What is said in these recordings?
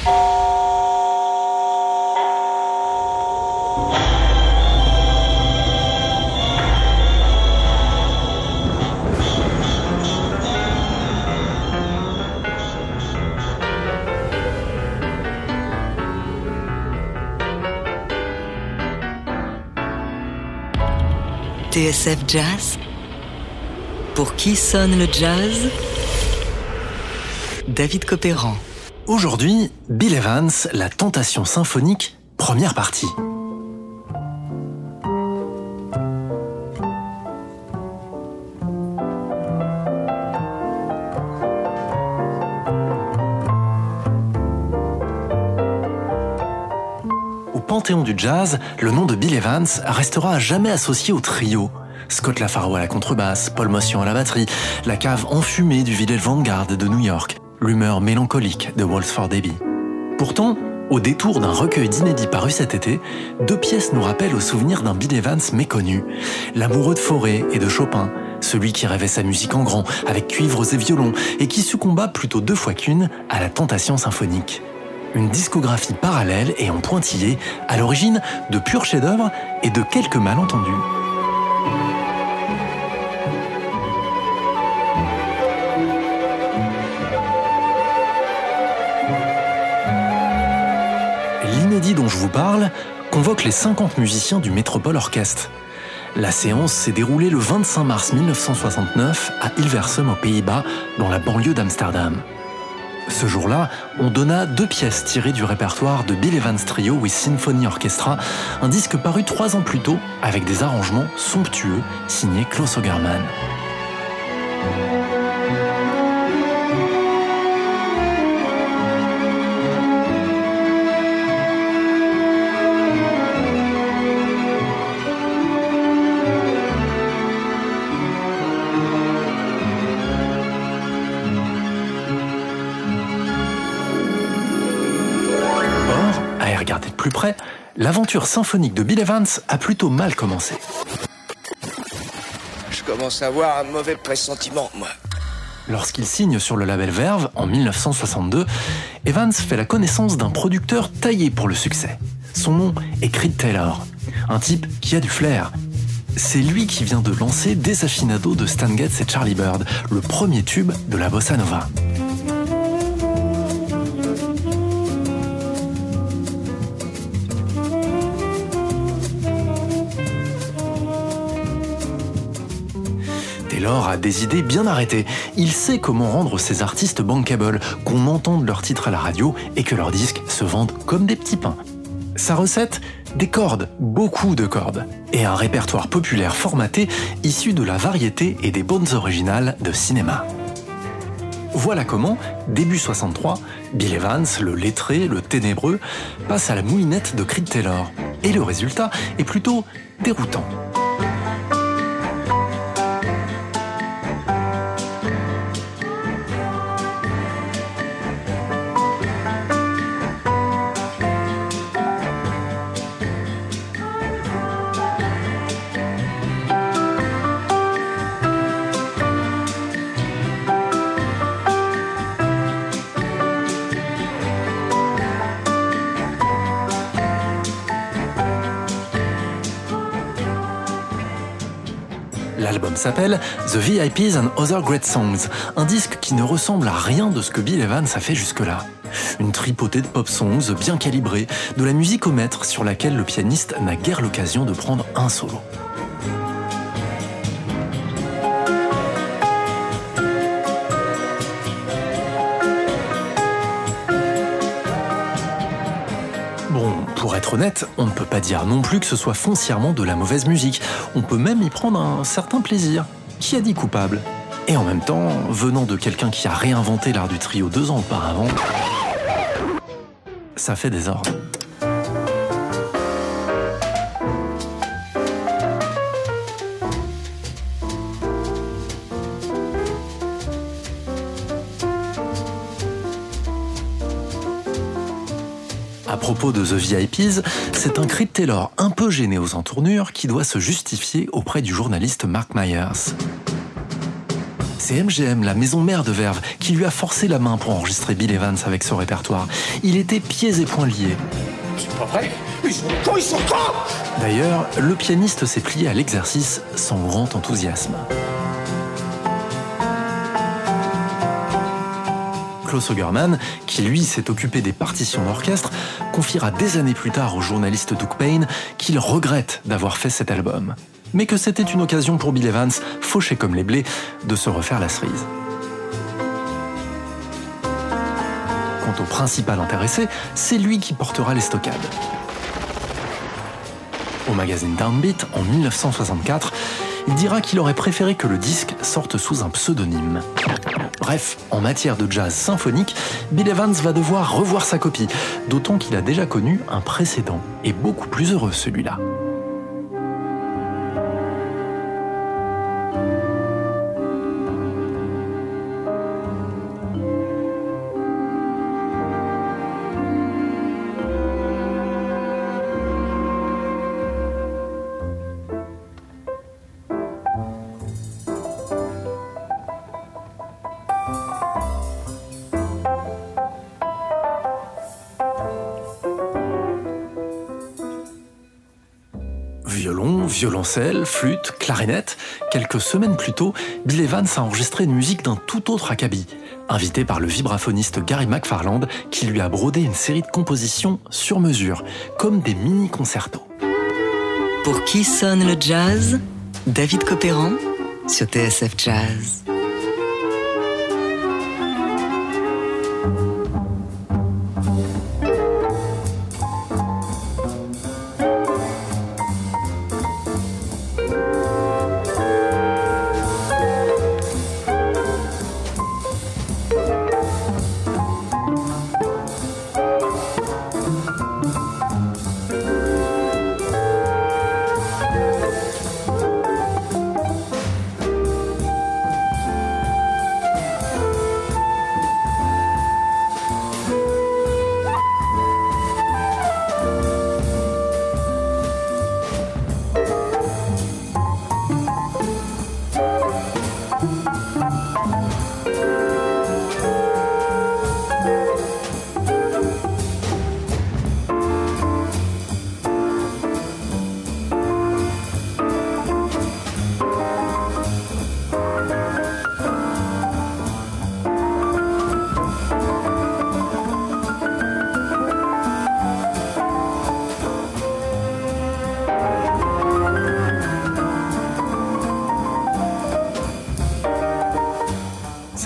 TSF Jazz Pour qui sonne le jazz? David Copéran. Aujourd'hui, Bill Evans, La Tentation symphonique, première partie. panthéon du jazz, le nom de Bill Evans restera à jamais associé au trio. Scott Lafaro à la contrebasse, Paul Motion à la batterie, la cave enfumée du Village Vanguard de New York, l'humeur mélancolique de Waltz Debbie. Pourtant, au détour d'un recueil d'inédits paru cet été, deux pièces nous rappellent au souvenir d'un Bill Evans méconnu. L'amoureux de Forêt et de Chopin, celui qui rêvait sa musique en grand, avec cuivres et violons, et qui succomba plutôt deux fois qu'une à la tentation symphonique une discographie parallèle et en pointillé, à l'origine de purs chefs-d'œuvre et de quelques malentendus. Les 50 musiciens du Métropole Orchestre. La séance s'est déroulée le 25 mars 1969 à Hilversum aux Pays-Bas, dans la banlieue d'Amsterdam. Ce jour-là, on donna deux pièces tirées du répertoire de Bill Evans Trio with Symphony Orchestra, un disque paru trois ans plus tôt avec des arrangements somptueux signés Klaus Ogerman. Plus près, l'aventure symphonique de Bill Evans a plutôt mal commencé. Je commence à avoir un mauvais pressentiment, moi. Lorsqu'il signe sur le label Verve en 1962, Evans fait la connaissance d'un producteur taillé pour le succès. Son nom est Creed Taylor, un type qui a du flair. C'est lui qui vient de lancer Desafinado de Stan Getz et Charlie Bird, le premier tube de la bossa nova. Taylor a des idées bien arrêtées. Il sait comment rendre ses artistes bankable, qu'on entende leurs titres à la radio et que leurs disques se vendent comme des petits pains. Sa recette? Des cordes, beaucoup de cordes, et un répertoire populaire formaté issu de la variété et des bonnes originales de cinéma. Voilà comment, début 63, Bill Evans, le lettré, le ténébreux, passe à la moulinette de Creed Taylor. Et le résultat est plutôt déroutant. L'album s'appelle The VIPs and Other Great Songs, un disque qui ne ressemble à rien de ce que Bill Evans a fait jusque-là. Une tripotée de pop songs bien calibrés, de la musique au maître sur laquelle le pianiste n'a guère l'occasion de prendre un solo. Être honnête, on ne peut pas dire non plus que ce soit foncièrement de la mauvaise musique. On peut même y prendre un certain plaisir. Qui a dit coupable? Et en même temps, venant de quelqu'un qui a réinventé l'art du trio deux ans auparavant, ça fait des À propos de The VIPs, c'est un Creed Taylor un peu gêné aux entournures qui doit se justifier auprès du journaliste Mark Myers. C'est MGM, la maison mère de Verve, qui lui a forcé la main pour enregistrer Bill Evans avec ce répertoire. Il était pieds et poings liés. C'est pas vrai Ils sont cons, ils sont cons D'ailleurs, le pianiste s'est plié à l'exercice sans grand enthousiasme. Klaus Ogerman, qui lui s'est occupé des partitions d'orchestre, confiera des années plus tard au journaliste Doug Payne qu'il regrette d'avoir fait cet album, mais que c'était une occasion pour Bill Evans, fauché comme les blés, de se refaire la cerise. Quant au principal intéressé, c'est lui qui portera les stockades. Au magazine Downbeat, en 1964, il dira qu'il aurait préféré que le disque sorte sous un pseudonyme. Bref, en matière de jazz symphonique, Bill Evans va devoir revoir sa copie, d'autant qu'il a déjà connu un précédent, et beaucoup plus heureux celui-là. Violoncelle, flûte, clarinette. Quelques semaines plus tôt, Bill Evans a enregistré une musique d'un tout autre acabit. Invité par le vibraphoniste Gary McFarland, qui lui a brodé une série de compositions sur mesure, comme des mini-concertos. Pour qui sonne le jazz? David Copéran sur TSF Jazz.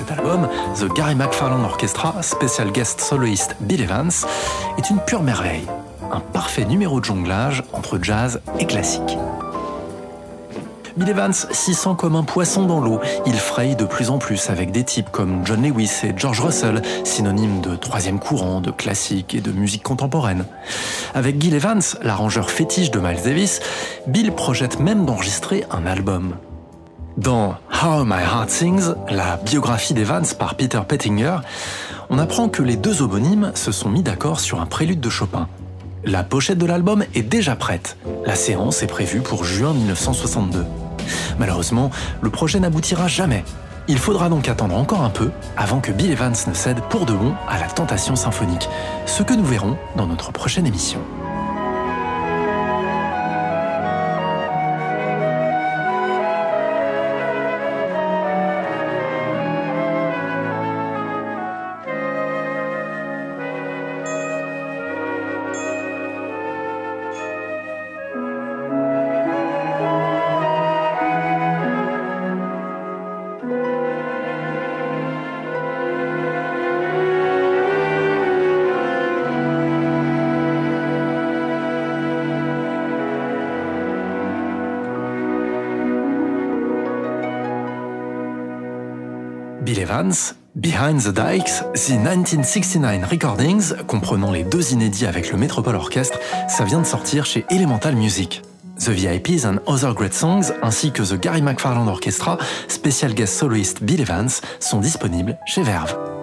Cet album, The Gary McFarland Orchestra Special Guest Soloist Bill Evans, est une pure merveille. Un parfait numéro de jonglage entre jazz et classique. Bill Evans s'y sent comme un poisson dans l'eau. Il fraye de plus en plus avec des types comme John Lewis et George Russell, synonymes de troisième courant, de classique et de musique contemporaine. Avec Gil Evans, l'arrangeur fétiche de Miles Davis, Bill projette même d'enregistrer un album. Dans How My Heart Sings, la biographie d'Evans par Peter Pettinger, on apprend que les deux homonymes se sont mis d'accord sur un prélude de Chopin. La pochette de l'album est déjà prête. La séance est prévue pour juin 1962. Malheureusement, le projet n'aboutira jamais. Il faudra donc attendre encore un peu avant que Bill Evans ne cède pour de bon à la tentation symphonique, ce que nous verrons dans notre prochaine émission. Bill Evans, Behind the Dykes, The 1969 Recordings, comprenant les deux inédits avec le Metropole Orchestre, ça vient de sortir chez Elemental Music. The VIPs and Other Great Songs, ainsi que The Gary McFarland Orchestra, Special Guest Soloist Bill Evans, sont disponibles chez Verve.